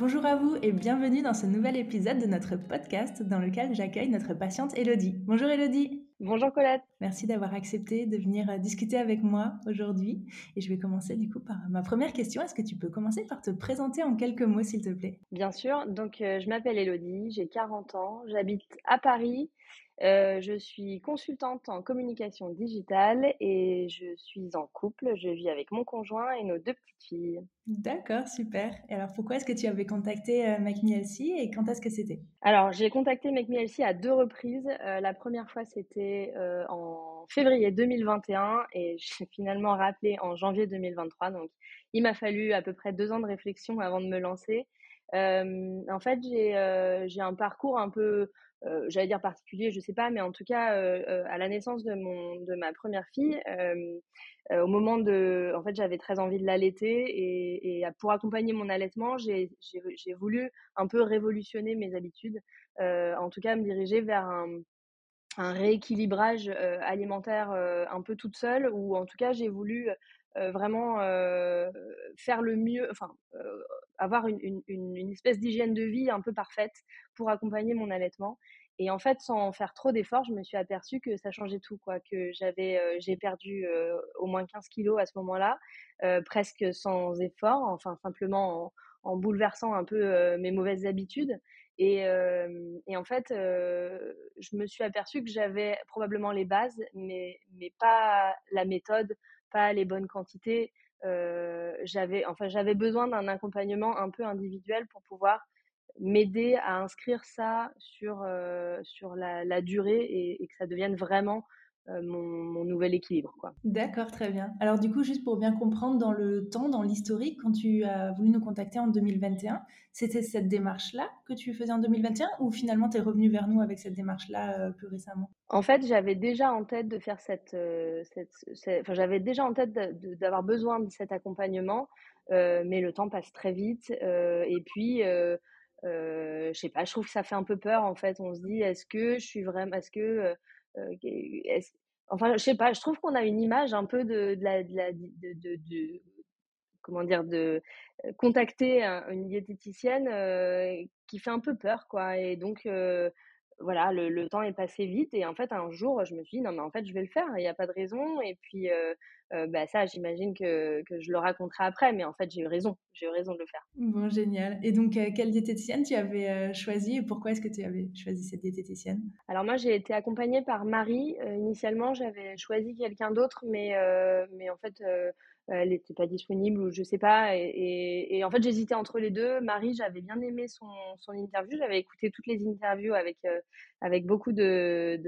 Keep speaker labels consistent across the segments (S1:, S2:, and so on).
S1: Bonjour à vous et bienvenue dans ce nouvel épisode de notre podcast dans lequel j'accueille notre patiente Elodie. Bonjour Elodie.
S2: Bonjour Colette.
S1: Merci d'avoir accepté de venir euh, discuter avec moi aujourd'hui. Et je vais commencer du coup par ma première question. Est-ce que tu peux commencer par te présenter en quelques mots s'il te plaît?
S2: Bien sûr. Donc euh, je m'appelle Elodie, j'ai 40 ans, j'habite à Paris euh, je suis consultante en communication digitale et je suis en couple. Je vis avec mon conjoint et nos deux petites filles.
S1: D'accord, super. Et alors, pourquoi est-ce que tu avais contacté euh, Make et quand est-ce que c'était?
S2: Alors, j'ai contacté Make à deux reprises. Euh, la première fois, c'était euh, en février 2021 et j'ai finalement rappelé en janvier 2023. Donc, il m'a fallu à peu près deux ans de réflexion avant de me lancer. en fait, j'ai un parcours un peu euh, j'allais dire particulier, je sais pas, mais en tout cas, euh, euh, à la naissance de, mon, de ma première fille, au moment de. En fait, j'avais très envie de l'allaiter et, et, pour accompagner mon allaitement, j'ai voulu un peu révolutionner mes habitudes, en tout cas, me diriger vers un, un rééquilibrage alimentaire un peu toute seule, ou en tout cas, j'ai voulu vraiment faire le mieux, enfin, avoir une, une, une espèce d'hygiène de vie un peu parfaite pour accompagner mon allaitement. Et en fait, sans faire trop d'efforts, je me suis aperçue que ça changeait tout, quoi. Que j'avais, j'ai perdu au moins 15 kilos à ce moment-là, presque sans effort, enfin simplement en, en bouleversant un peu mes mauvaises habitudes. Et, et en fait, je me suis aperçue que j'avais probablement les bases, mais, mais pas la méthode, pas les bonnes quantités. j'avais, enfin, j'avais besoin d'un accompagnement un peu individuel pour pouvoir m'aider à inscrire ça sur, la, durée et, que ça devienne vraiment euh, mon, nouvel équilibre. Quoi.
S1: D'accord, très bien. Alors du coup, juste pour bien comprendre dans le temps, dans l'historique, quand tu as voulu nous contacter en 2021, c'était cette démarche-là que tu faisais en 2021 ou finalement tu es revenu vers nous avec cette démarche-là euh, plus récemment?
S2: En fait, j'avais déjà en tête de faire cette... Euh, enfin, j'avais déjà en tête d'avoir besoin de cet accompagnement, mais le temps passe très vite. et puis... je sais pas, je trouve que ça fait un peu peur en fait. On se dit, est-ce que je suis vraiment, est-ce que enfin, je sais pas, je trouve qu'on a une image un peu de, de la, de, la, de, de, comment dire, de euh, contacter une diététicienne euh, qui fait un peu peur, quoi. Et donc, voilà, le, le, temps est passé vite. Et en fait, un jour, je me suis dit, non, mais en fait, je vais le faire, il n'y a pas de raison. Et puis, euh, bah, ça, j'imagine que, que, je le raconterai après, mais en fait, j'ai eu raison. J'ai eu raison de le faire.
S1: Bon, génial. Et donc, euh, quelle diététicienne tu avais euh, choisi et pourquoi est-ce que tu avais choisi cette diététicienne?
S2: Alors, moi, j'ai été accompagnée par Marie. initialement, j'avais choisi quelqu'un d'autre, mais, mais en fait, elle n'était pas disponible ou je sais pas. Et, et, en fait, j'hésitais entre les deux. Marie, j'avais bien aimé son, son interview. J'avais écouté toutes les interviews avec, avec beaucoup de,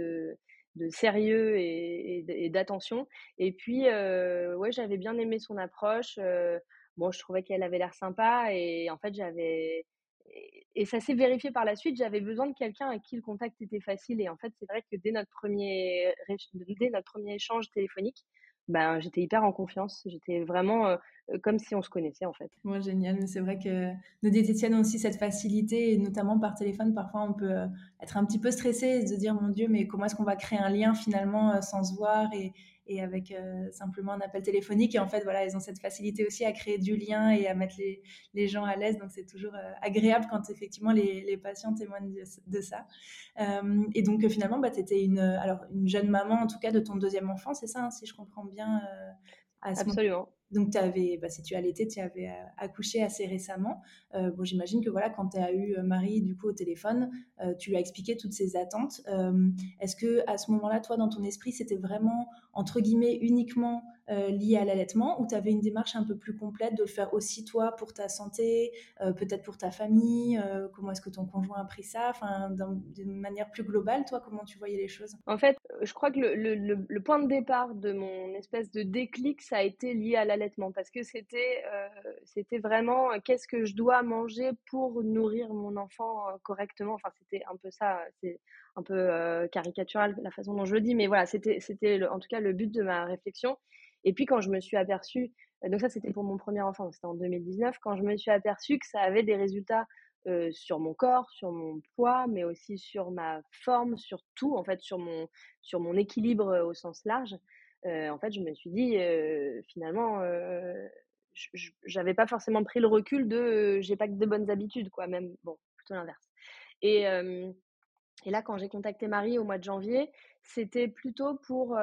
S2: de sérieux et, d'attention. Et puis, euh, ouais, j'avais bien aimé son approche. Euh, bon, je trouvais qu'elle avait l'air sympa et en fait, j'avais et ça s'est vérifié par la suite. J'avais besoin de quelqu'un avec qui le contact était facile. Et en fait, c'est vrai que dès notre premier, dès notre premier échange téléphonique, ben, j'étais hyper en confiance. J'étais vraiment euh, comme si on se connaissait en fait.
S1: Moi, génial. Mais c'est vrai que nos diététiciennes ont aussi cette facilité, et notamment par téléphone, parfois on peut euh, être un petit peu stressé et se dire, mon Dieu, mais comment est-ce qu'on va créer un lien finalement euh, sans se voir et, et avec euh, simplement un appel téléphonique. Et en fait, voilà, ils ont cette facilité aussi à créer du lien et à mettre les, les gens à l'aise. Donc, c'est toujours euh, agréable quand effectivement les, les patients témoignent de, ça. Euh, et donc, finalement, bah, tu étais une, alors, une jeune maman, en tout cas, de ton deuxième enfant, c'est ça, hein, si je comprends bien
S2: Absolument.
S1: Donc, avais, bah, si tu l'été, tu avais euh, accouché assez récemment. Euh, bon, j'imagine que voilà, quand tu as eu euh, Marie du coup au téléphone, tu lui as expliqué toutes ces attentes. Est-ce que à ce moment-là, toi, dans ton esprit, c'était vraiment entre guillemets uniquement euh, lié à l'allaitement ou tu avais une démarche un peu plus complète de le faire aussi toi pour ta santé, euh, peut-être pour ta famille euh, Comment est-ce que ton conjoint a pris ça Enfin, d'une manière plus globale, toi, comment tu voyais les choses?
S2: En fait, je crois que le, le, point de départ de mon espèce de déclic, ça a été lié à l'allaitement parce que c'était vraiment qu'est-ce que je dois manger pour nourrir mon enfant correctement? Enfin, c'était un peu ça. C'est un peu caricatural la façon dont je le dis, mais voilà, c'était en tout cas le but de ma réflexion. Et puis quand je me suis aperçue, euh, donc ça c'était pour mon premier enfant, c'était en 2019, quand je me suis aperçue que ça avait des résultats euh, sur mon corps, sur mon poids, mais aussi sur ma forme, sur tout, en fait, sur mon, sur mon équilibre euh, au sens large. en fait, je me suis dit, finalement, j'avais pas forcément pris le recul de j'ai pas que de bonnes habitudes, quoi, même, bon, plutôt l'inverse. Et, et là, quand j'ai contacté Marie au mois de janvier, c'était plutôt pour,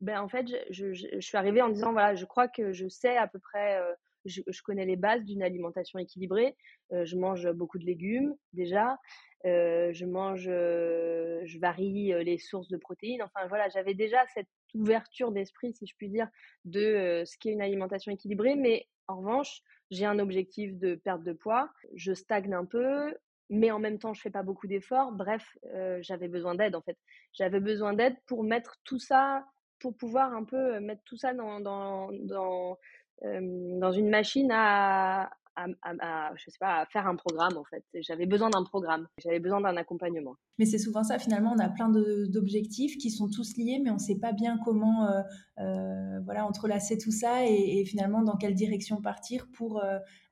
S2: ben, en fait, je, je, suis arrivée en disant, voilà, je crois que je sais à peu près, euh, je, je, connais les bases d'une alimentation équilibrée. Euh, je mange beaucoup de légumes déjà. Euh, je mange, je varie les sources de protéines. Enfin, voilà, j'avais déjà cette ouverture d'esprit, si je puis dire, de ce qu'est une alimentation équilibrée. Mais en revanche, j'ai un objectif de perte de poids. Je stagne un peu mais en même temps, je fais pas beaucoup d'efforts. Bref, j'avais besoin d'aide en fait. J'avais besoin d'aide pour mettre tout ça pour pouvoir un peu mettre tout ça dans, dans, dans, dans une machine à, je sais pas, à faire un programme en fait. J'avais besoin d'un programme, j'avais besoin d'un accompagnement.
S1: Mais c'est souvent ça, finalement, on a plein d'objectifs qui sont tous liés, mais on ne sait pas bien comment voilà, entrelacer tout ça et, finalement dans quelle direction partir pour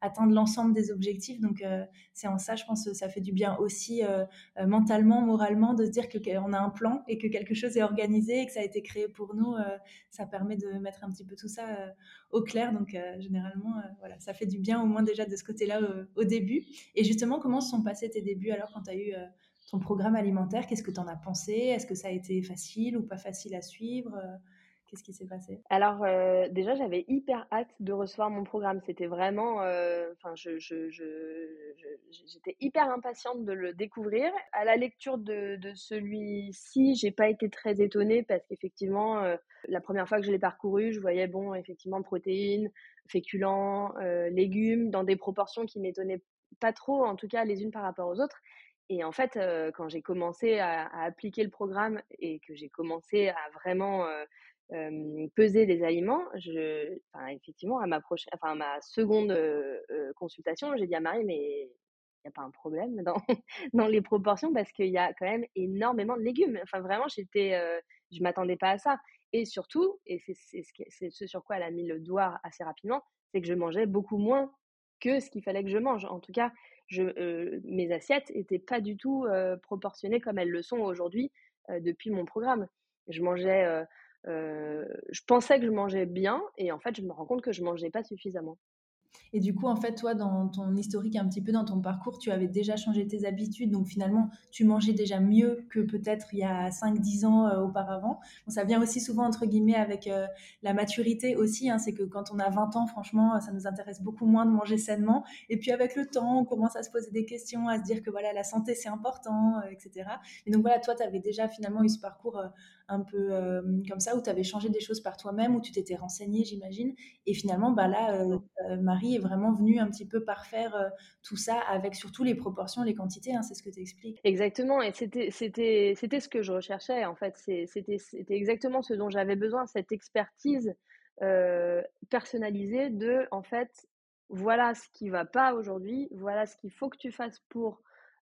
S1: atteindre l'ensemble des objectifs. Donc c'est en ça, je pense, ça fait du bien aussi mentalement, moralement, de se dire qu'on a un plan et que quelque chose est organisé et que ça a été créé pour nous. ça permet de mettre un petit peu tout ça au clair. Donc généralement, voilà, ça fait du bien au moins déjà de ce côté-là au début. Et justement, comment se sont passés tes débuts alors quand tu as eu ton programme alimentaire, qu'est-ce que tu en as pensé? Est-ce que ça a été facile ou pas facile à suivre euh, Qu'est-ce qui s'est passé?
S2: Alors euh, déjà, j'avais hyper hâte de recevoir mon programme. C'était vraiment, euh, enfin, je, j'étais hyper impatiente de le découvrir. À la lecture de, celui-ci, j'ai pas été très étonnée parce qu'effectivement, la première fois que je l'ai parcouru, je voyais bon, effectivement, protéines, féculents, légumes, dans des proportions qui m'étonnaient pas trop, en tout cas les unes par rapport aux autres. Et en fait, quand j'ai commencé à, appliquer le programme et que j'ai commencé à vraiment peser les aliments, je, enfin, effectivement, à ma, prochaine, enfin, à ma seconde consultation, j'ai dit à Marie, mais il n'y a pas un problème dans, dans les proportions parce qu'il y a quand même énormément de légumes. Enfin, vraiment, j'étais, je m'attendais pas à ça. Et surtout, et c'est ce, sur quoi elle a mis le doigt assez rapidement, c'est que je mangeais beaucoup moins que ce qu'il fallait que je mange. En tout cas, je, mes assiettes n'étaient pas du tout proportionnées comme elles le sont aujourd'hui depuis mon programme. Je mangeais, je pensais que je mangeais bien et en fait, je me rends compte que je mangeais pas suffisamment.
S1: Et du coup, en fait, toi, dans ton historique, un petit peu dans ton parcours, tu avais déjà changé tes habitudes. Donc finalement, tu mangeais déjà mieux que peut-être il y a 5-10 ans euh, auparavant. ça vient aussi souvent, entre guillemets, avec euh, la maturité aussi. Hein. c'est que quand on a 20 ans, franchement, ça nous intéresse beaucoup moins de manger sainement. Et puis avec le temps, on commence à se poser des questions, à se dire que voilà, la santé, c'est important, euh, etc. Et donc voilà, toi, tu avais déjà finalement eu ce parcours un peu comme ça, où tu avais changé des choses par toi-même, où tu t'étais renseigné, j'imagine. Et finalement, bah là, Marie, est vraiment venu un petit peu parfaire euh, tout ça avec surtout les proportions, les quantités, hein, c'est ce que tu expliques.
S2: Exactement, et c'était, ce que je recherchais en fait, c'était, exactement ce dont j'avais besoin, cette expertise euh, personnalisée de en fait, voilà ce qui va pas aujourd'hui, voilà ce qu'il faut que tu fasses pour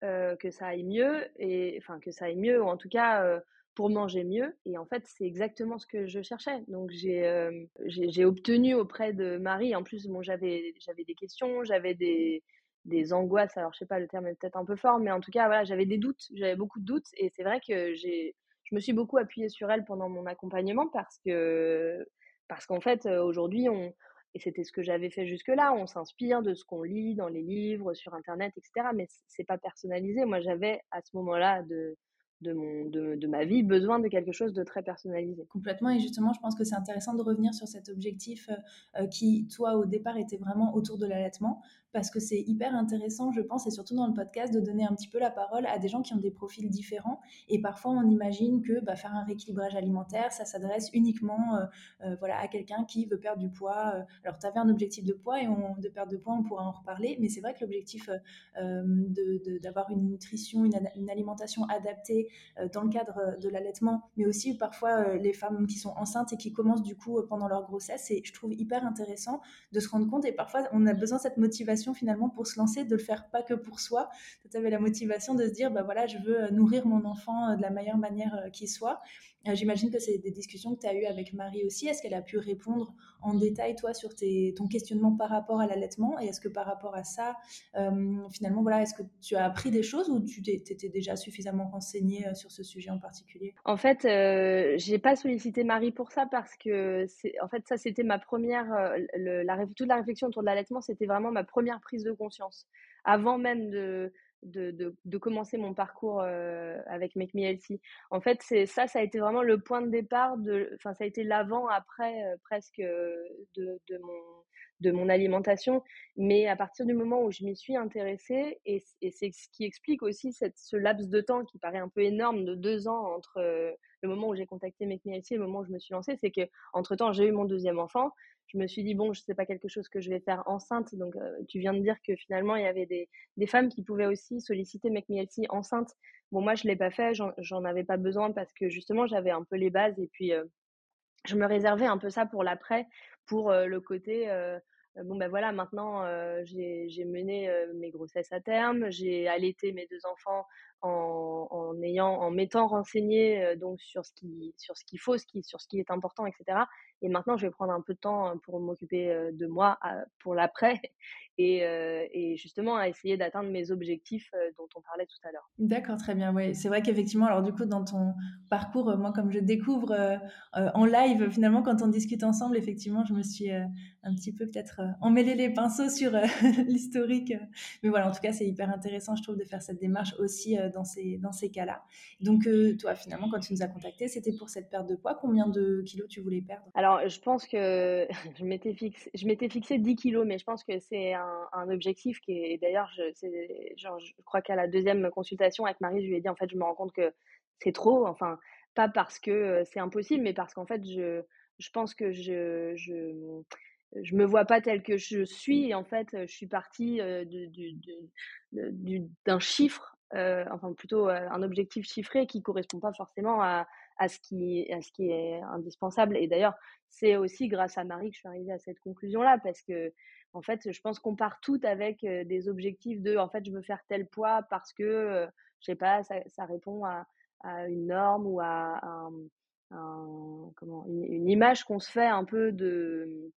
S2: euh, que ça aille mieux, et enfin que ça aille mieux, ou en tout cas pour manger mieux. Et en fait, c'est exactement ce que je cherchais. Donc, j'ai euh, j'ai obtenu auprès de Marie, en plus, bon, j'avais des questions, j'avais des, des angoisses. Alors, je sais pas, le terme est peut-être un peu fort, mais en tout cas, voilà, j'avais des doutes, j'avais beaucoup de doutes. Et c'est vrai que j'ai je me suis beaucoup appuyée sur elle pendant mon accompagnement parce que parce qu'en fait, euh, aujourd'hui, on et c'était ce que j'avais fait jusque-là, on s'inspire de ce qu'on lit dans les livres, sur Internet, etc. Mais c'est pas personnalisé. Moi, j'avais à ce moment-là de de, ma vie besoin de quelque chose de très personnalisé.
S1: Complètement, et justement, je pense que c'est intéressant de revenir sur cet objectif euh, euh, qui, toi, au départ, était vraiment autour de l'allaitement, parce que c'est hyper intéressant, je pense, et surtout dans le podcast, de donner un petit peu la parole à des gens qui ont des profils différents, et parfois on imagine que bah, faire un rééquilibrage alimentaire, ça s'adresse uniquement euh, voilà, à quelqu'un qui veut perdre du poids. Alors, tu avais un objectif de poids, et on, de perdre de poids, on pourra en reparler, mais c'est vrai que l'objectif d'avoir une nutrition, une, une alimentation adaptée, euh, dans le cadre euh, de l'allaitement, mais aussi parfois euh, les femmes qui sont enceintes et qui commencent du coup pendant leur grossesse. Et je trouve hyper intéressant de se rendre compte. Et parfois, on a besoin de cette motivation finalement pour se lancer, de le faire pas que pour soi. Tu avais la motivation de se dire, bah voilà, je veux nourrir mon enfant de la meilleure manière qui soit. J'imagine que c'est des discussions que tu as eues avec Marie aussi. Est-ce qu'elle a pu répondre en détail, toi, sur ton questionnement par rapport à l'allaitement? Et est-ce que par rapport à ça, finalement, voilà, est-ce que tu as appris des choses ou tu t'étais déjà suffisamment renseignée sur ce sujet en particulier?
S2: En fait, euh, j'ai pas sollicité Marie pour ça parce que, en fait, ça, c'était ma première, euh, toute la réflexion autour de l'allaitement, c'était vraiment ma première prise de conscience. Avant même de, de, de, commencer mon parcours euh, avec Make Me Healthy. En fait, c'est ça, ça a été vraiment le point de départ, de, ça a été l'avant-après presque de, de, mon, de mon alimentation. Mais à partir du moment où je m'y suis intéressée, et, c'est ce qui explique aussi cette, ce laps de temps qui paraît un peu énorme de deux ans entre euh, le moment où j'ai contacté Make le moment où je me suis lancée, c'est que entre temps j'ai eu mon deuxième enfant. Je me suis dit bon, je sais pas quelque chose que je vais faire enceinte. Donc euh, tu viens de dire que finalement il y avait des, femmes qui pouvaient aussi solliciter Make enceinte. Bon moi je l'ai pas fait, j'en avais pas besoin parce que justement j'avais un peu les bases et puis euh, je me réservais un peu ça pour l'après, pour le côté bon ben voilà, maintenant j'ai mené mes grossesses à terme, j'ai allaité mes deux enfants en, ayant, en m'étant renseigné donc sur ce qui, sur ce qu'il faut, ce qui, sur ce qui est important, etc. Et maintenant, je vais prendre un peu de temps pour m'occuper de moi pour l'après et, et, justement à essayer d'atteindre mes objectifs dont on parlait tout à l'heure.
S1: D'accord, très bien. Oui, c'est vrai qu'effectivement, alors du coup, dans ton parcours, moi, comme je découvre en live, finalement, quand on discute ensemble, effectivement, je me suis un petit peu peut-être emmêlé les pinceaux sur l'historique. Mais voilà, en tout cas, c'est hyper intéressant, je trouve, de faire cette démarche aussi dans ces, dans ces cas-là. Donc, toi, finalement, quand tu nous as contacté, c'était pour cette perte de poids. Combien de kilos tu voulais perdre?
S2: Alors, je pense que je m'étais fixé, fixé 10 kilos, mais je pense que c'est un, objectif qui est, d'ailleurs, je, je crois qu'à la deuxième consultation avec Marie, je lui ai dit, en fait, je me rends compte que c'est trop, enfin, pas parce que c'est impossible, mais parce qu'en fait, je, je pense que je, je, je me vois pas tel que je suis. En fait, je suis partie d'un chiffre euh, enfin plutôt euh, un objectif chiffré qui correspond pas forcément à, ce qui, est indispensable. Et d'ailleurs, c'est aussi grâce à Marie que je suis arrivée à cette conclusion-là, parce que en fait, je pense qu'on part toutes avec euh, des objectifs de, en fait, je veux faire tel poids parce que, je sais pas, ça, répond à, une norme ou à, une, image qu'on se fait un peu de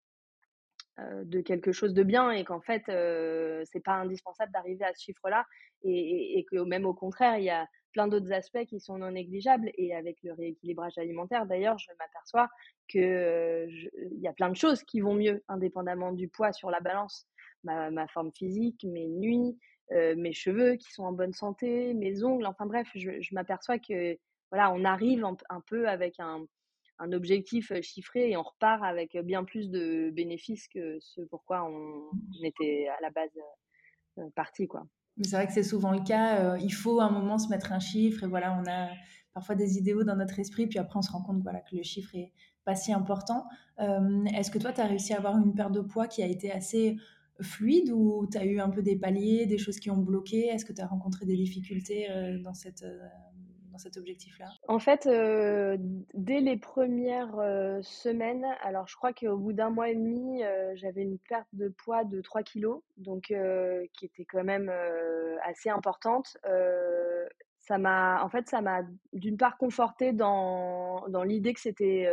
S2: de quelque chose de bien et qu'en fait euh, c'est pas indispensable d'arriver à ce chiffre-là et, que même au contraire il y a plein d'autres aspects qui sont non négligeables et avec le rééquilibrage alimentaire d'ailleurs je m'aperçois que il y a plein de choses qui vont mieux indépendamment du poids sur la balance. Ma, forme physique mes nuits euh, mes cheveux qui sont en bonne santé mes ongles enfin bref je m'aperçois que voilà on arrive un peu avec un un objectif chiffré et on repart avec bien plus de bénéfices que ce pourquoi on était à la base parti quoi.
S1: C'est vrai que c'est souvent le cas. il faut à un moment se mettre un chiffre et voilà, on a parfois des idéaux dans notre esprit, puis après on se rend compte voilà, que le chiffre est pas si important. Est-ce que toi, tu as réussi à avoir une perte de poids qui a été assez fluide ou tu as eu un peu des paliers, des choses qui ont bloqué? Est-ce que tu as rencontré des difficultés dans cette cet objectif-là?
S2: En fait, euh, dès les premières euh, semaines, alors je crois qu'au bout d'un mois et demi, euh, j'avais une perte de poids de 3 kilos, donc qui était quand même assez importante. ça m'a, en fait, ça m'a d'une part conforté dans, l'idée que c'était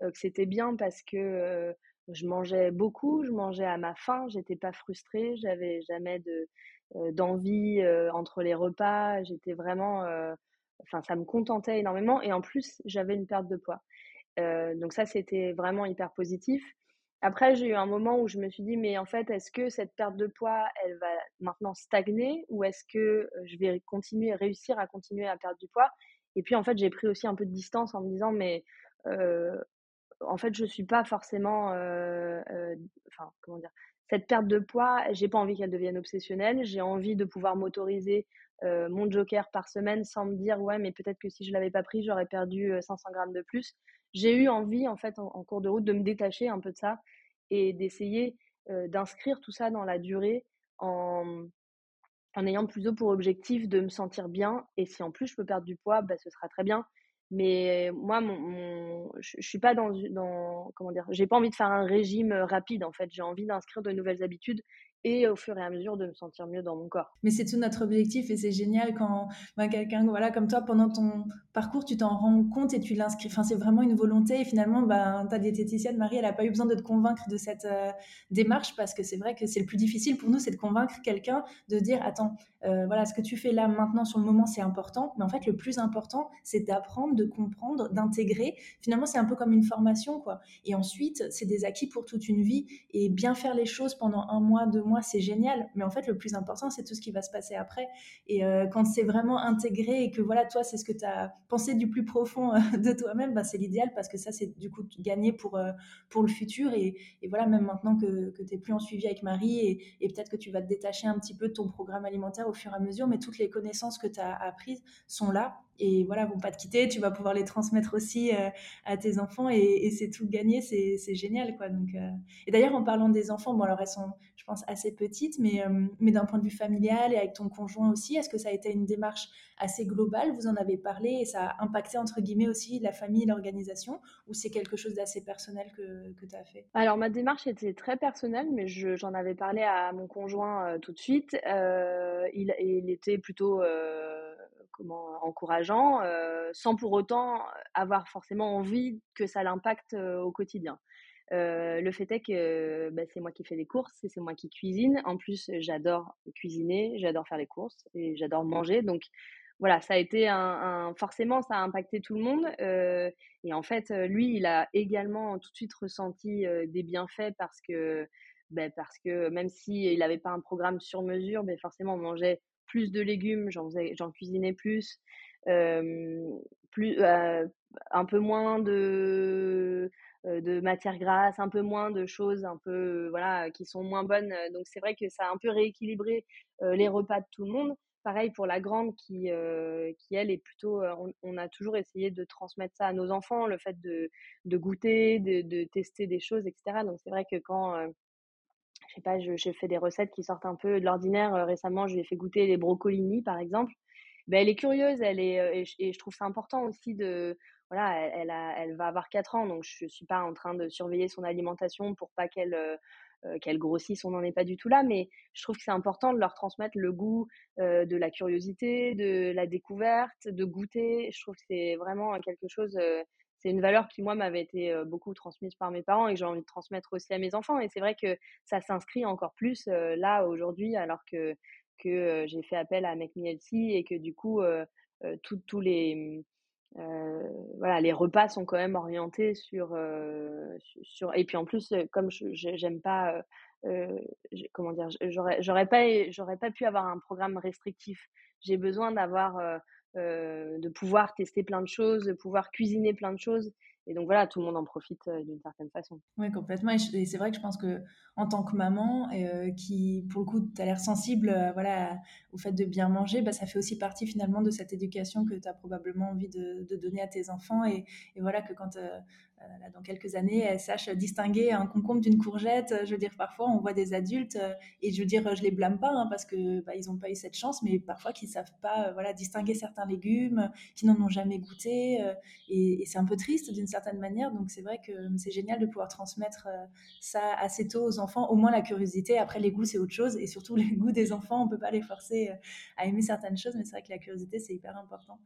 S2: que bien parce que je mangeais beaucoup, je mangeais à ma faim, j'étais pas frustrée, j'avais jamais de d'envie entre les repas, j'étais vraiment enfin, ça me contentait énormément. Et en plus, j'avais une perte de poids. Euh, donc ça, c'était vraiment hyper positif. Après, j'ai eu un moment où je me suis dit, mais en fait, est-ce que cette perte de poids, elle va maintenant stagner ou est-ce que euh, je vais continuer, réussir à continuer à perdre du poids? Et puis en fait, j'ai pris aussi un peu de distance en me disant, mais en fait, je suis pas forcément, enfin, comment dire, cette perte de poids, j'ai pas envie qu'elle devienne obsessionnelle. J'ai envie de pouvoir m'autoriser mon joker par semaine sans me dire ouais, mais peut-être que si je l'avais pas pris, j'aurais perdu 500 grammes de plus. J'ai eu envie, en fait, en, cours de route, de me détacher un peu de ça et d'essayer d'inscrire tout ça dans la durée en, en ayant plutôt pour objectif de me sentir bien. Et si en plus je peux perdre du poids, bah, ce sera très bien. Mais moi, mon, je, suis pas dans, dans comment dire, j'ai pas envie de faire un régime rapide en fait. J'ai envie d'inscrire de nouvelles habitudes et au fur et à mesure de me sentir mieux dans mon corps.
S1: Mais c'est tout notre objectif et c'est génial quand ben, quelqu'un voilà, comme toi, pendant ton parcours, tu t'en rends compte et tu l'inscris. Enfin, c'est vraiment une volonté et finalement, ben, ta diététicienne, Marie, elle n'a pas eu besoin de te convaincre de cette euh, démarche parce que c'est vrai que c'est le plus difficile pour nous, c'est de convaincre quelqu'un de dire, attends, euh, voilà, ce que tu fais là maintenant sur le moment, c'est important. Mais en fait, le plus important, c'est d'apprendre, de comprendre, d'intégrer. Finalement, c'est un peu comme une formation, quoi. Et ensuite, c'est des acquis pour toute une vie et bien faire les choses pendant un mois, deux mois, c'est génial. Mais en fait, le plus important, c'est tout ce qui va se passer après. Et euh, quand c'est vraiment intégré et que voilà, toi, c'est ce que tu as pensé du plus profond euh, de toi-même, bah, c'est l'idéal parce que ça, c'est du coup gagné pour, euh, pour le futur. Et, voilà, même maintenant que, que tu n'es plus en suivi avec Marie et, et peut-être que tu vas te détacher un petit peu de ton programme alimentaire au fur et à mesure, mais toutes les connaissances que tu as apprises sont là et voilà, vont pas te quitter. Tu vas pouvoir les transmettre aussi à tes enfants et, c'est tout gagné. C'est génial, quoi. Donc, et d'ailleurs, en parlant des enfants, bon, alors elles sont, je pense, assez petites, mais, mais d'un point de vue familial et avec ton conjoint aussi, est-ce que ça a été une démarche assez globale? Vous en avez parlé et ça a impacté, entre guillemets, aussi la famille l'organisation Ou c'est quelque chose d'assez personnel que, que tu as fait?
S2: Alors, ma démarche était très personnelle, mais j'en avais parlé à mon conjoint tout de suite. Euh, il, il, était plutôt comment encourageant, sans pour autant avoir forcément envie que ça l'impacte au quotidien. Euh, le fait est que bah, c'est moi qui fais les courses et c'est moi qui cuisine. En plus, j'adore cuisiner, j'adore faire les courses et j'adore manger. Donc voilà, ça a été un, forcément ça a impacté tout le monde. Euh, et en fait, lui, il a également tout de suite ressenti des bienfaits parce que bah, parce que même s'il n'avait pas un programme sur mesure, mais forcément on mangeait plus de légumes, j'en j'en cuisinais plus, plus un peu moins de de matières grasses, un peu moins de choses un peu voilà qui sont moins bonnes. Donc c'est vrai que ça a un peu rééquilibré les repas de tout le monde. Pareil pour la grande qui, qui elle est plutôt, on, a toujours essayé de transmettre ça à nos enfants, le fait de, de goûter, de, de, tester des choses, etc. Donc c'est vrai que quand je sais pas, j'ai fait des recettes qui sortent un peu de l'ordinaire. Euh, récemment, je lui ai fait goûter les brocolini, par exemple. Ben, elle est curieuse, elle est, euh, et, je, trouve ça important aussi de, voilà, elle, elle va avoir 4 ans, donc je suis pas en train de surveiller son alimentation pour pas qu'elle euh, qu'elle grossisse, on n'en est pas du tout là, mais je trouve que c'est important de leur transmettre le goût de la curiosité, de la découverte, de goûter. Je trouve que c'est vraiment quelque chose c'est une valeur qui, moi, m'avait été beaucoup transmise par mes parents et que j'ai envie de transmettre aussi à mes enfants. Et c'est vrai que ça s'inscrit encore plus là, aujourd'hui, alors que, que j'ai fait appel à Make et que du coup, tous les, voilà, les repas sont quand même orientés sur. sur et puis en plus, comme j'aime pas. comment dire j'aurais pas j'aurais pas pu avoir un programme restrictif j'ai besoin d'avoir euh, de pouvoir tester plein de choses, de pouvoir cuisiner plein de choses. Et donc voilà, tout le monde en profite euh, d'une certaine façon.
S1: Oui, complètement. Et c'est vrai que je pense que en tant que maman, euh, qui pour le coup, tu as l'air sensible voilà, au fait de bien manger, bah, ça fait aussi partie finalement de cette éducation que tu as probablement envie de, donner à tes enfants. Et, voilà que quand euh, dans quelques années, elles sachent distinguer un concombre d'une courgette. Je veux dire, parfois, on voit des adultes, euh, et je veux dire, je les blâme pas, hein, parce que bah, ils n'ont pas eu cette chance, mais parfois qu'ils savent pas, euh, voilà, distinguer certains légumes, qui n'en ont jamais goûté, et, c'est un peu triste d'une certaine manière. Donc, c'est vrai que c'est génial de pouvoir transmettre ça assez tôt aux enfants, au moins la curiosité. Après, les goûts, c'est autre chose, et surtout les goûts des enfants, on peut pas les forcer à aimer certaines choses, mais c'est vrai que la curiosité, c'est hyper important.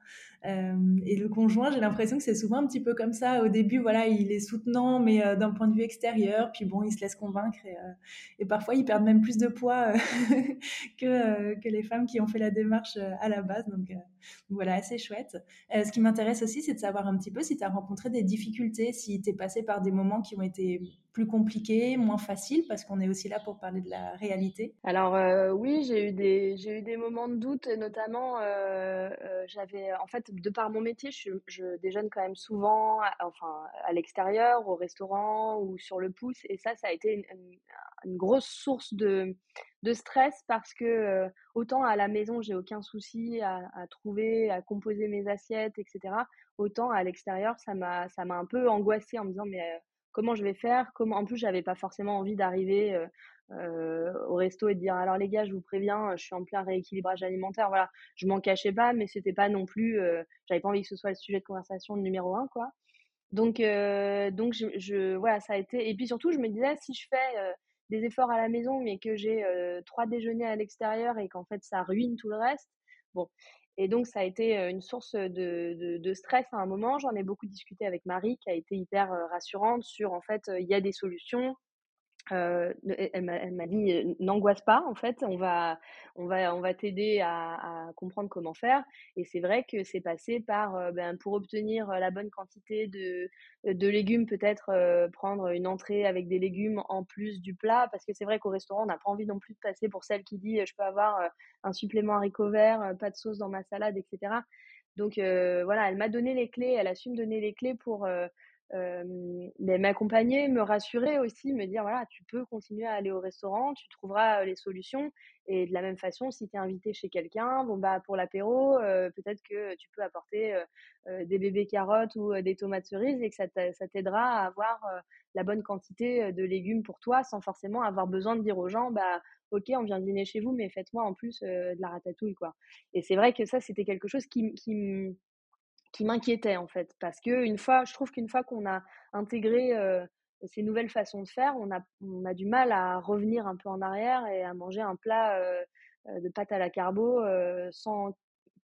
S1: et le conjoint, j'ai l'impression que c'est souvent un petit peu comme ça. Au début, voilà, il est soutenant, mais euh, d'un point de vue extérieur. Puis bon, il se laisse convaincre et, euh, parfois ils perdent même plus de poids euh, que, les femmes qui ont fait la démarche à la base. Donc voilà, assez chouette. ce qui m'intéresse aussi, c'est de savoir un petit peu si tu as rencontré des difficultés, si tu es passé par des moments qui ont été plus compliqués, moins faciles, parce qu'on est aussi là pour parler de la réalité.
S2: Alors oui, j'ai eu des moments de doute, notamment j'avais en fait de par mon métier, je, je déjeune quand même souvent, enfin à l'extérieur, au restaurant ou sur le pouce, et ça, ça a été une, grosse source de, de stress parce que euh, autant à la maison, j'ai aucun souci à, à, trouver, à composer mes assiettes, etc. Autant à l'extérieur, ça m'a, ça m'a un peu angoissée en me disant mais euh, comment je vais faire? Comment... En plus, j'avais pas forcément envie d'arriver euh, euh, au resto et dire alors les gars, je vous préviens, je suis en plein rééquilibrage alimentaire. Voilà, je m'en cachais pas, mais c'était pas non plus, j'avais pas envie que ce soit le sujet de conversation numéro un, quoi. Donc, donc je, voilà, ça a été. Et puis surtout, je me disais si je fais des efforts à la maison, mais que j'ai trois déjeuners à l'extérieur et qu'en fait ça ruine tout le reste. Bon, et donc ça a été une source de, de, stress à un moment. J'en ai beaucoup discuté avec Marie, qui a été hyper rassurante sur en fait il y a des solutions, euh, elle m'a dit euh, n'angoisse pas en fait on va on va on va t'aider à, à, comprendre comment faire et c'est vrai que c'est passé par euh, ben, pour obtenir la bonne quantité de de légumes peut-être prendre une entrée avec des légumes en plus du plat. Parce que c'est vrai qu'au restaurant on n'a pas envie non plus de passer pour celle qui dit je peux avoir un supplément haricot vert pas de sauce dans ma salade etc donc voilà elle m'a donné les clés elle a su me donner les clés pour mais m'accompagner, me rassurer aussi, me dire voilà, tu peux continuer à aller au restaurant, tu trouveras les solutions. Et de la même façon, si tu es invité chez quelqu'un, bon bah pour l'apéro, peut-être que tu peux apporter des bébés carottes ou des tomates cerises et que ça t'aidera à avoir la bonne quantité de légumes pour toi sans forcément avoir besoin de dire aux gens bah ok on vient dîner chez vous mais faites-moi en plus de la ratatouille quoi. Et c'est vrai que ça c'était quelque chose qui, qui qui m'inquiétait en fait. Parce que une fois je trouve qu'une fois qu'on a intégré ces nouvelles façons de faire on a on a du mal à revenir un peu en arrière et à manger un plat de pâte à la carbo sans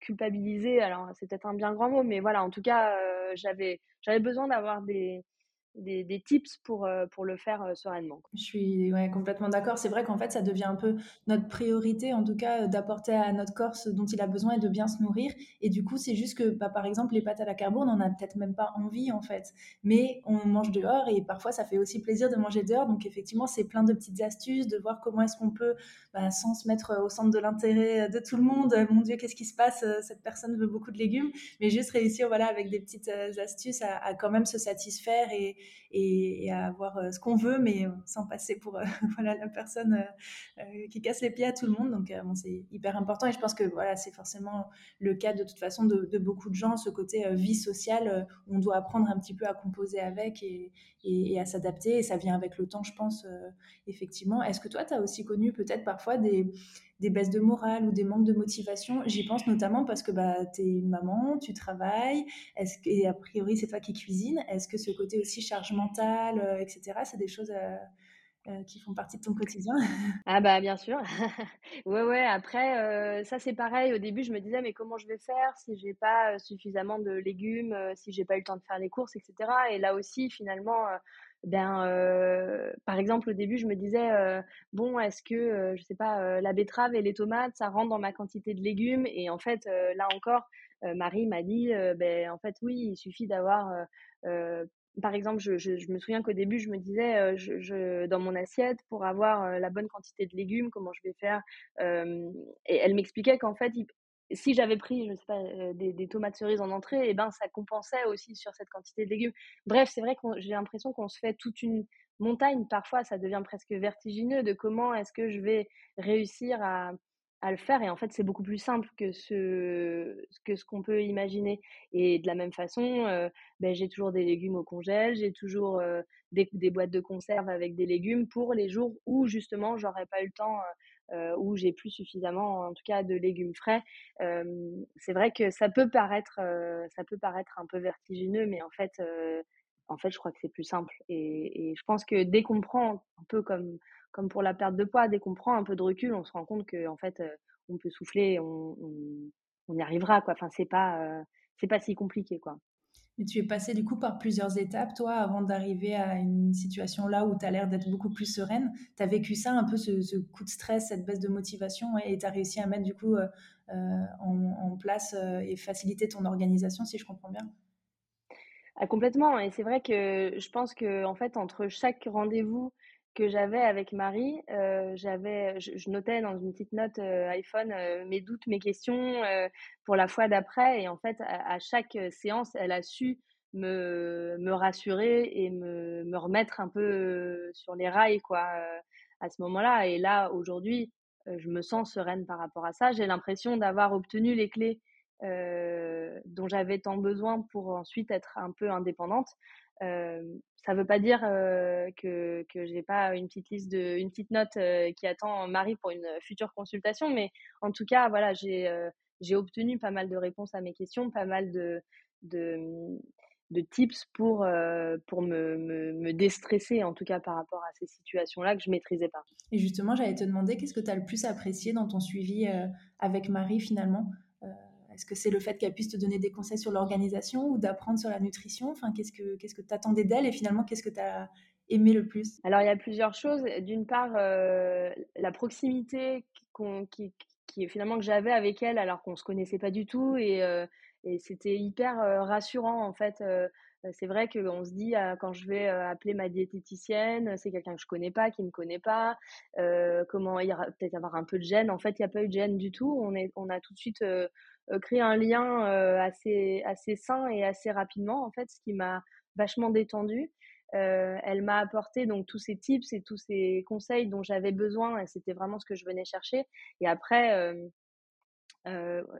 S2: culpabiliser. Alors c'est peut-être un bien grand mot mais voilà en tout cas j'avais j'avais besoin d'avoir des des, tips pour, euh, pour le faire euh, sereinement.
S1: Je suis complètement d'accord. C'est vrai qu'en fait, ça devient un peu notre priorité, en tout cas, euh, d'apporter à notre corps ce dont il a besoin et de bien se nourrir. Et du coup, c'est juste que, bah, par exemple, les pâtes à la carbo, on n'en a peut-être même pas envie, en fait. Mais on mange dehors et parfois, ça fait aussi plaisir de manger dehors. Donc, effectivement, c'est plein de petites astuces, de voir comment est-ce qu'on peut, bah, sans se mettre au centre de l'intérêt de tout le monde, mon Dieu, qu'est-ce qui se passe Cette personne veut beaucoup de légumes. Mais juste réussir, voilà, avec des petites astuces à, à quand même se satisfaire et, et, à avoir euh, ce qu'on veut, mais euh, sans passer pour euh, voilà, la personne qui casse les pieds à tout le monde. Donc, c'est hyper important et je pense que voilà, c'est forcément le cas de toute façon de, beaucoup de gens, ce côté vie sociale, on doit apprendre un petit peu à composer avec et, et, à s'adapter et ça vient avec le temps, je pense, effectivement. Est-ce que toi, tu as aussi connu peut-être parfois des des baisses de morale ou des manques de motivation. J'y pense notamment parce que bah, tu es une maman, tu travailles, est-ce que, et a priori c'est toi qui cuisines. Est-ce que ce côté aussi charge mentale, euh, etc., c'est des choses euh, euh, qui font partie de ton quotidien
S2: Ah bah bien sûr. ouais ouais. Après ça c'est pareil. Au début je me disais mais comment je vais faire si j'ai pas suffisamment de légumes, si j'ai pas eu le temps de faire les courses, etc. Et là aussi finalement ben euh, par exemple au début je me disais euh, bon est-ce que euh, je sais pas la betterave et les tomates ça rentre dans ma quantité de légumes? Et en fait là encore Marie m'a dit ben en fait oui il suffit d'avoir par exemple, je, me souviens qu'au début, je me disais, je, dans mon assiette, pour avoir la bonne quantité de légumes, comment je vais faire Et elle m'expliquait qu'en fait, si j'avais pris, je sais pas, euh, des, tomates cerises en entrée, et eh ben ça compensait aussi sur cette quantité de légumes. Bref, c'est vrai que j'ai l'impression qu'on se fait toute une montagne. Parfois, ça devient presque vertigineux de comment est-ce que je vais réussir à, à le faire. Et en fait, c'est beaucoup plus simple que ce que ce qu'on peut imaginer. Et de la même façon, ben, j'ai toujours des légumes au congèle, j'ai toujours des, boîtes de conserve avec des légumes pour les jours où justement j'aurais pas eu le temps euh, où j'ai plus suffisamment, en tout cas, de légumes frais. C'est vrai que ça peut paraître, ça peut paraître un peu vertigineux, mais en fait, en fait, je crois que c'est plus simple. Et, je pense que dès qu'on prend un peu comme comme pour la perte de poids, dès qu'on prend un peu de recul, on se rend compte que en fait, on peut souffler, on, on, on y arrivera quoi. Enfin, c'est pas c'est pas si compliqué quoi.
S1: Mais tu es passé du coup par plusieurs étapes, toi, avant d'arriver à une situation là où tu as l'air d'être beaucoup plus sereine. Tu as vécu ça, un peu ce, coup de stress, cette baisse de motivation, et tu as réussi à mettre du coup euh, en, place et faciliter ton organisation, si je comprends bien?
S2: Ah, complètement. Et c'est vrai que je pense que en fait, entre chaque rendez-vous que j'avais avec Marie, euh, j'avais, je, notais dans une petite note euh, iPhone euh, mes doutes, mes questions pour la fois d'après. Et en fait, à, chaque séance, elle a su me, me rassurer et me, me remettre un peu sur les rails, quoi, à ce moment-là. Et là, aujourd'hui, je me sens sereine par rapport à ça. J'ai l'impression d'avoir obtenu les clés dont j'avais tant besoin pour ensuite être un peu indépendante. Ça ne veut pas dire que que j'ai pas une petite liste une petite note qui attend Marie pour une future consultation, mais en tout cas voilà j'ai obtenu pas mal de réponses à mes questions, pas mal de de tips pour me, déstresser en tout cas par rapport à ces situations-là que je maîtrisais pas.
S1: Et justement, j'allais te demander qu'est-ce que tu as le plus apprécié dans ton suivi avec Marie finalement? Est-ce que c'est le fait qu'elle puisse te donner des conseils sur l'organisation ou d'apprendre sur la nutrition? Enfin, qu'est-ce que qu'est-ce que tu attendais d'elle et finalement qu'est-ce que tu as aimé le plus?
S2: Alors il y a plusieurs choses. D'une part, euh, la proximité qui, finalement que j'avais avec elle alors qu'on se connaissait pas du tout et, euh, c'était hyper euh, rassurant en fait. c'est vrai qu'on se dit quand je vais appeler ma diététicienne, c'est quelqu'un que je connais pas, qui me connaît pas. comment peut-être avoir un peu de gêne. En fait, il n'y a pas eu de gêne du tout. On est, on a tout de suite créer un lien euh, assez, assez sain et assez rapidement, en fait, ce qui m'a vachement détendue. Euh, elle m'a apporté donc tous ces tips et tous ces conseils dont j'avais besoin et c'était vraiment ce que je venais chercher. Et après,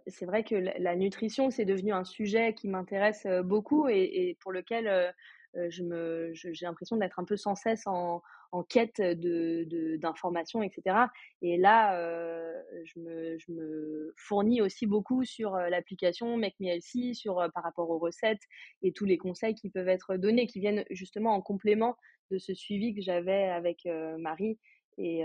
S2: c'est vrai que la, nutrition c'est devenu un sujet qui m'intéresse beaucoup et, et, pour lequel je me, j'ai l'impression d'être un peu sans cesse en, en quête de, d'informations, etc. Et là, euh, je, me, je, me, fournis aussi beaucoup sur euh, l'application Make Me sur, euh, par rapport aux recettes et tous les conseils qui peuvent être donnés, qui viennent justement en complément de ce suivi que j'avais avec Marie. Et,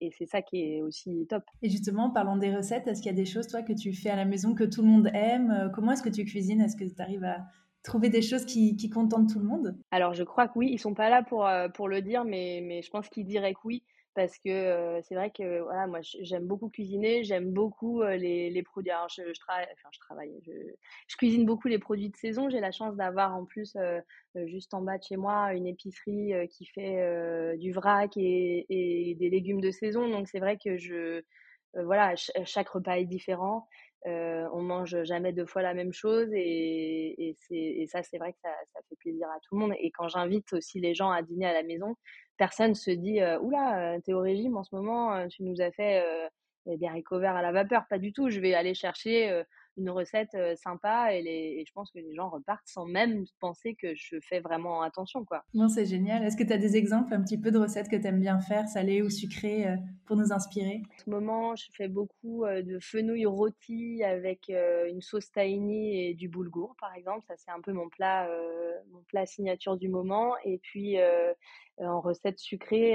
S2: et, c'est ça qui est aussi top.
S1: Et justement, parlant des recettes, est-ce qu'il y a des choses, toi, que tu fais à la maison que tout le monde aime? Comment est-ce que tu cuisines? Est-ce que tu arrives à trouver des choses qui, contentent tout le monde
S2: Alors, je crois que oui, ils sont pas là pour, euh, pour le dire, mais, mais je pense qu'ils diraient que oui, parce que euh, c'est vrai que voilà, moi, j'aime beaucoup cuisiner, j'aime beaucoup euh, les, les, produits. Alors, je, je, travaille, je cuisine beaucoup les produits de saison. J'ai la chance d'avoir en plus, juste en bas de chez moi, une épicerie qui fait du vrac et, et, des légumes de saison. Donc, c'est vrai que je, voilà, chaque repas est différent. Euh, on mange jamais deux fois la même chose et, et, ça, c'est vrai que ça, ça, fait plaisir à tout le monde. Et quand j'invite aussi les gens à dîner à la maison, personne se dit euh, Oula, t'es au régime en ce moment, euh, tu nous as fait des haricots verts à la vapeur. Pas du tout. Je vais aller chercher une recette sympa et, les, je pense que les gens repartent sans même penser que je fais vraiment attention. quoi.
S1: Non, c'est génial. Est-ce que tu as des exemples un petit peu de recettes que tu aimes bien faire, salées ou sucrées, pour nous inspirer?
S2: En ce moment, je fais beaucoup de fenouil rôti avec une sauce tahini et du boulgour, par exemple. Ça, c'est un peu mon plat, mon plat signature du moment. Et puis, en recette sucrée,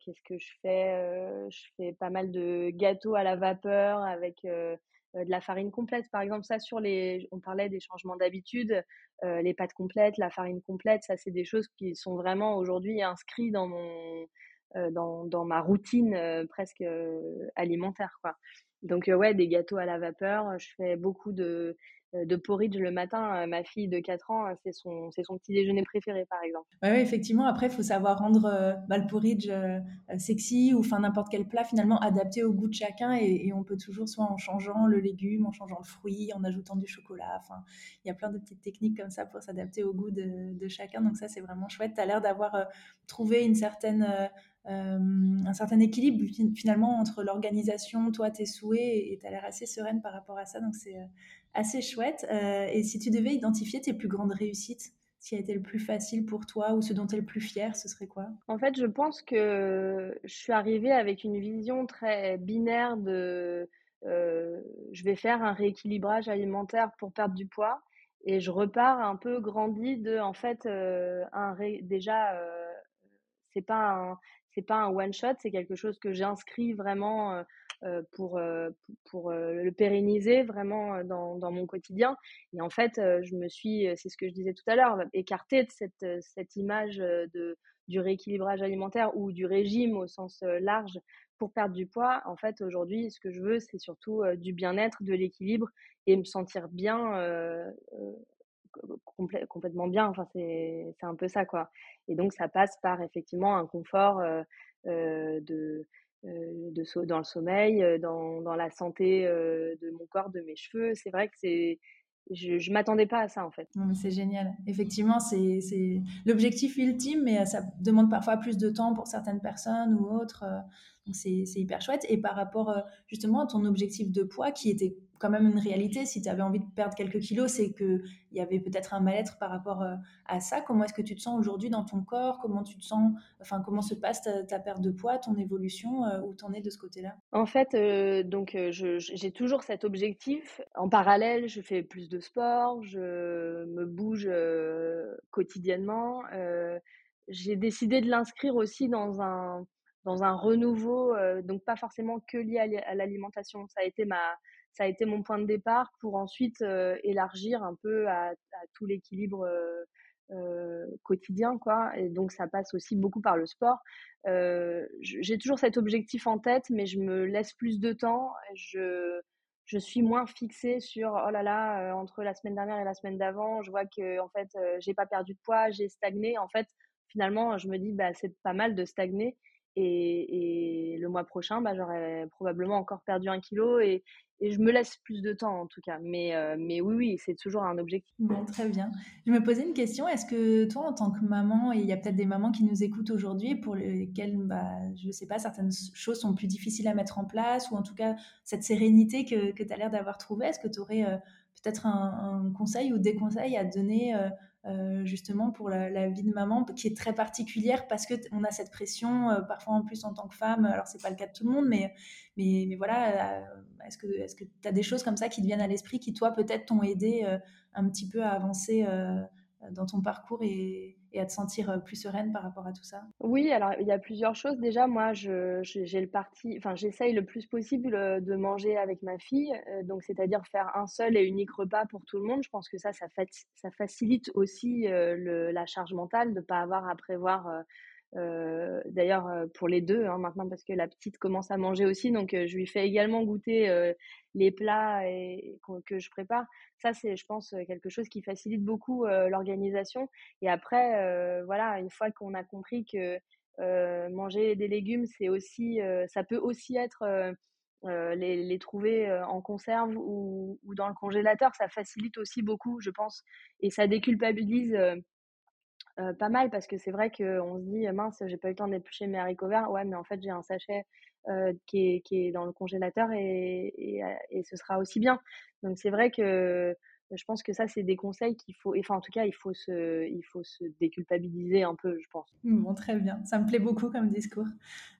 S2: qu'est-ce que je fais Je fais pas mal de gâteaux à la vapeur avec de la farine complète. Par exemple, ça sur les, on parlait des changements d'habitude, euh, les pâtes complètes, la farine complète, ça c'est des choses qui sont vraiment aujourd'hui inscrites dans mon, euh, dans, dans, ma routine presque alimentaire, quoi. Donc ouais, des gâteaux à la vapeur. Je fais beaucoup de euh, de porridge le matin. Euh, ma fille de 4 ans, c'est son, c'est son petit déjeuner préféré, par exemple.
S1: Oui, effectivement. Après, il faut savoir rendre euh, bah, le porridge sexy ou enfin n'importe quel plat finalement adapté au goût de chacun. Et, on peut toujours, soit en changeant le légume, en changeant le fruit, en ajoutant du chocolat. Enfin, il y a plein de petites techniques comme ça pour s'adapter au goût de, chacun. Donc ça, c'est vraiment chouette. Tu as l'air d'avoir trouvé une certaine euh, un certain équilibre finalement entre l'organisation, toi, tes souhaits, et tu as l'air assez sereine par rapport à ça, donc c'est euh, assez chouette. Euh, et si tu devais identifier tes plus grandes réussites, ce qui a été le plus facile pour toi ou ce dont tu es le plus fier, ce serait quoi?
S2: En fait, je pense que je suis arrivée avec une vision très binaire de je vais faire un rééquilibrage alimentaire pour perdre du poids et je repars un peu grandi de en fait un déjà c'est pas c'est pas un one shot, c'est quelque chose que j'inscris vraiment pour, pour, le pérenniser vraiment dans, dans, mon quotidien. Et en fait, je me suis, c'est ce que je disais tout à l'heure, écartée de cette, cette image de, du rééquilibrage alimentaire ou du régime au sens large pour perdre du poids. En fait, aujourd'hui, ce que je veux, c'est surtout du bien-être, de l'équilibre et me sentir bien complètement bien. Enfin, c'est un peu ça, quoi. Et donc, ça passe par effectivement un confort euh, euh, de, euh, de dans le sommeil, dans, dans la santé de mon corps, de mes cheveux. C'est vrai que c'est je ne m'attendais pas à ça en fait.
S1: C'est génial. Effectivement, c'est l'objectif ultime, mais ça demande parfois plus de temps pour certaines personnes ou autres. Donc c'est hyper chouette. Et par rapport justement à ton objectif de poids qui était quand même une réalité. Si tu avais envie de perdre quelques kilos, c'est qu'il y avait peut-être un mal-être par rapport euh, à ça. Comment est-ce que tu te sens aujourd'hui dans ton corps? Comment tu te sens Enfin, comment se passe ta, perte de poids, ton évolution euh, Où t'en es de ce côté-là?
S2: En fait, euh, donc j'ai toujours cet objectif. En parallèle, je fais plus de sport, je me bouge quotidiennement. j'ai décidé de l'inscrire aussi dans un dans un renouveau, donc pas forcément que lié à l'alimentation. Ça a été ma ça a été mon point de départ pour ensuite euh, élargir un peu à, tout l'équilibre euh, euh, quotidien, quoi. Et donc ça passe aussi beaucoup par le sport. J'ai toujours cet objectif en tête, mais je me laisse plus de temps. Je je suis moins fixée sur oh là là entre la semaine dernière et la semaine d'avant, je vois que en fait j'ai pas perdu de poids, j'ai stagné. En fait, finalement, je me dis bah c'est pas mal de stagner. Et, et, le mois prochain, bah, j'aurais probablement encore perdu un kilo et, et je me laisse plus de temps en tout cas. Mais, euh, mais oui, oui, c'est toujours un objectif.
S1: Bon, très bien. Je me posais une question. Est-ce que toi, en tant que maman, et il y a peut-être des mamans qui nous écoutent aujourd'hui pour lesquelles, bah, je ne sais pas, certaines choses sont plus difficiles à mettre en place, ou en tout cas cette sérénité que, tu as l'air d'avoir trouvée, est-ce que tu aurais euh, peut-être un, conseil ou des conseils à donner euh, euh, justement pour la, vie de maman qui est très particulière parce que on a cette pression euh, parfois en plus en tant que femme. Alors c'est pas le cas de tout le monde mais mais, voilà est-ce que est-ce que tu as des choses comme ça qui te viennent à l'esprit qui toi peut-être t'ont aidé un petit peu à avancer dans ton parcours et, à te sentir euh, plus sereine par rapport à tout ça?
S2: Oui, alors il y a plusieurs choses. Déjà, moi, j'ai le parti, enfin, j'essaye le plus possible euh, de manger avec ma fille, euh, donc c'est-à-dire faire un seul et unique repas pour tout le monde. Je pense que ça, ça facilite aussi la charge mentale de ne pas avoir à prévoir euh, d'ailleurs, euh, pour les deux, hein, maintenant, parce que la petite commence à manger aussi, donc euh, je lui fais également goûter les plats et, que je prépare. Ça, c'est, je pense, quelque chose qui facilite beaucoup l'organisation. Et après, voilà, une fois qu'on a compris que manger des légumes, c'est aussi, ça peut aussi être les, les, trouver en conserve ou, ou, dans le congélateur, ça facilite aussi beaucoup, je pense, et ça déculpabilise euh, pas mal parce que c'est vrai qu'on se dit mince, j'ai pas eu le temps d'éplucher mes haricots verts. Ouais, mais en fait, j'ai un sachet euh, qui, est, qui, est, dans le congélateur et, et, et ce sera aussi bien. Donc, c'est vrai que je pense que ça, c'est des conseils qu'il faut, enfin, en tout cas, il faut, se, il faut se déculpabiliser un peu, je pense.
S1: Bon, très bien. Ça me plaît beaucoup comme discours.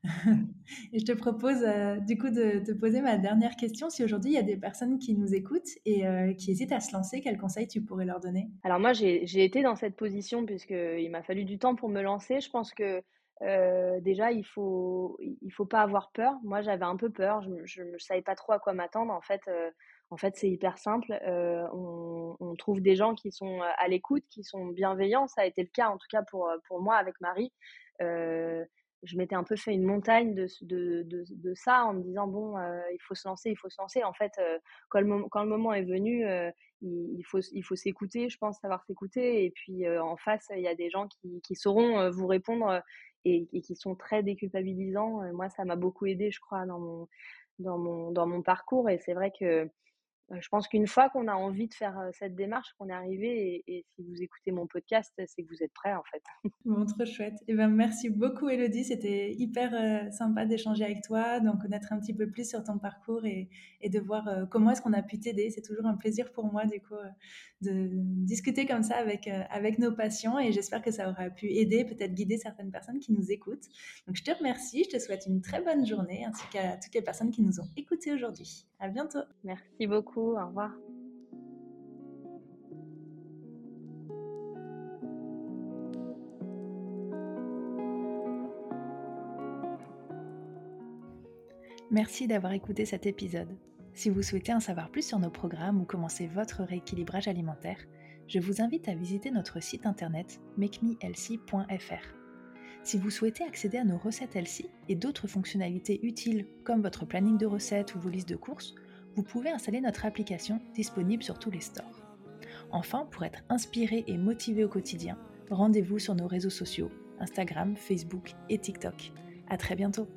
S1: et je te propose, euh, du coup, de te poser ma dernière question. Si aujourd'hui, il y a des personnes qui nous écoutent et euh, qui hésitent à se lancer, quels conseils tu pourrais leur donner?
S2: Alors, moi, j'ai été dans cette position puisqu'il m'a fallu du temps pour me lancer. Je pense que euh, déjà, il faut, il faut pas avoir peur. Moi, j'avais un peu peur. Je ne savais pas trop à quoi m'attendre. En fait, en fait, c'est hyper simple. Euh, on, on, trouve des gens qui sont à l'écoute, qui sont bienveillants. Ça a été le cas, en tout cas pour, pour moi, avec Marie. Euh, je m'étais un peu fait une montagne de, de, de, de ça en me disant bon, euh, il faut se lancer, il faut se lancer. En fait, euh, quand, le, quand le moment est venu, euh, il, il, faut, il faut s'écouter, je pense, savoir s'écouter. Et puis en face, il y a des gens qui, qui sauront vous répondre et, et, qui sont très déculpabilisants. moi, ça m'a beaucoup aidé, je crois, dans mon, dans mon, dans mon parcours. Et c'est vrai que euh, je pense qu'une fois qu'on a envie de faire euh, cette démarche, qu'on est arrivé, et, si vous écoutez mon podcast, c'est que vous êtes prêts en fait.
S1: Bon, trop chouette. Et eh ben, merci beaucoup Elodie, c'était hyper euh, sympa d'échanger avec toi, d'en connaître un petit peu plus sur ton parcours et, et de voir comment est-ce qu'on a pu t'aider. C'est toujours un plaisir pour moi du coup de discuter comme ça avec, avec nos patients et j'espère que ça aura pu aider, peut-être guider certaines personnes qui nous écoutent. Donc je te remercie, je te souhaite une très bonne journée ainsi qu'à toutes les personnes qui nous ont écoutés aujourd'hui. À bientôt.
S2: Merci beaucoup. Au revoir.
S1: Merci d'avoir écouté cet épisode. Si vous souhaitez en savoir plus sur nos programmes ou commencer votre rééquilibrage alimentaire, je vous invite à visiter notre site internet makemehealthy.fr. Si vous souhaitez accéder à nos recettes Elsie et d'autres fonctionnalités utiles comme votre planning de recettes ou vos listes de courses, vous pouvez installer notre application disponible sur tous les stores. Enfin, pour être inspiré et motivé au quotidien, rendez-vous sur nos réseaux sociaux, Instagram, Facebook et TikTok. À très bientôt!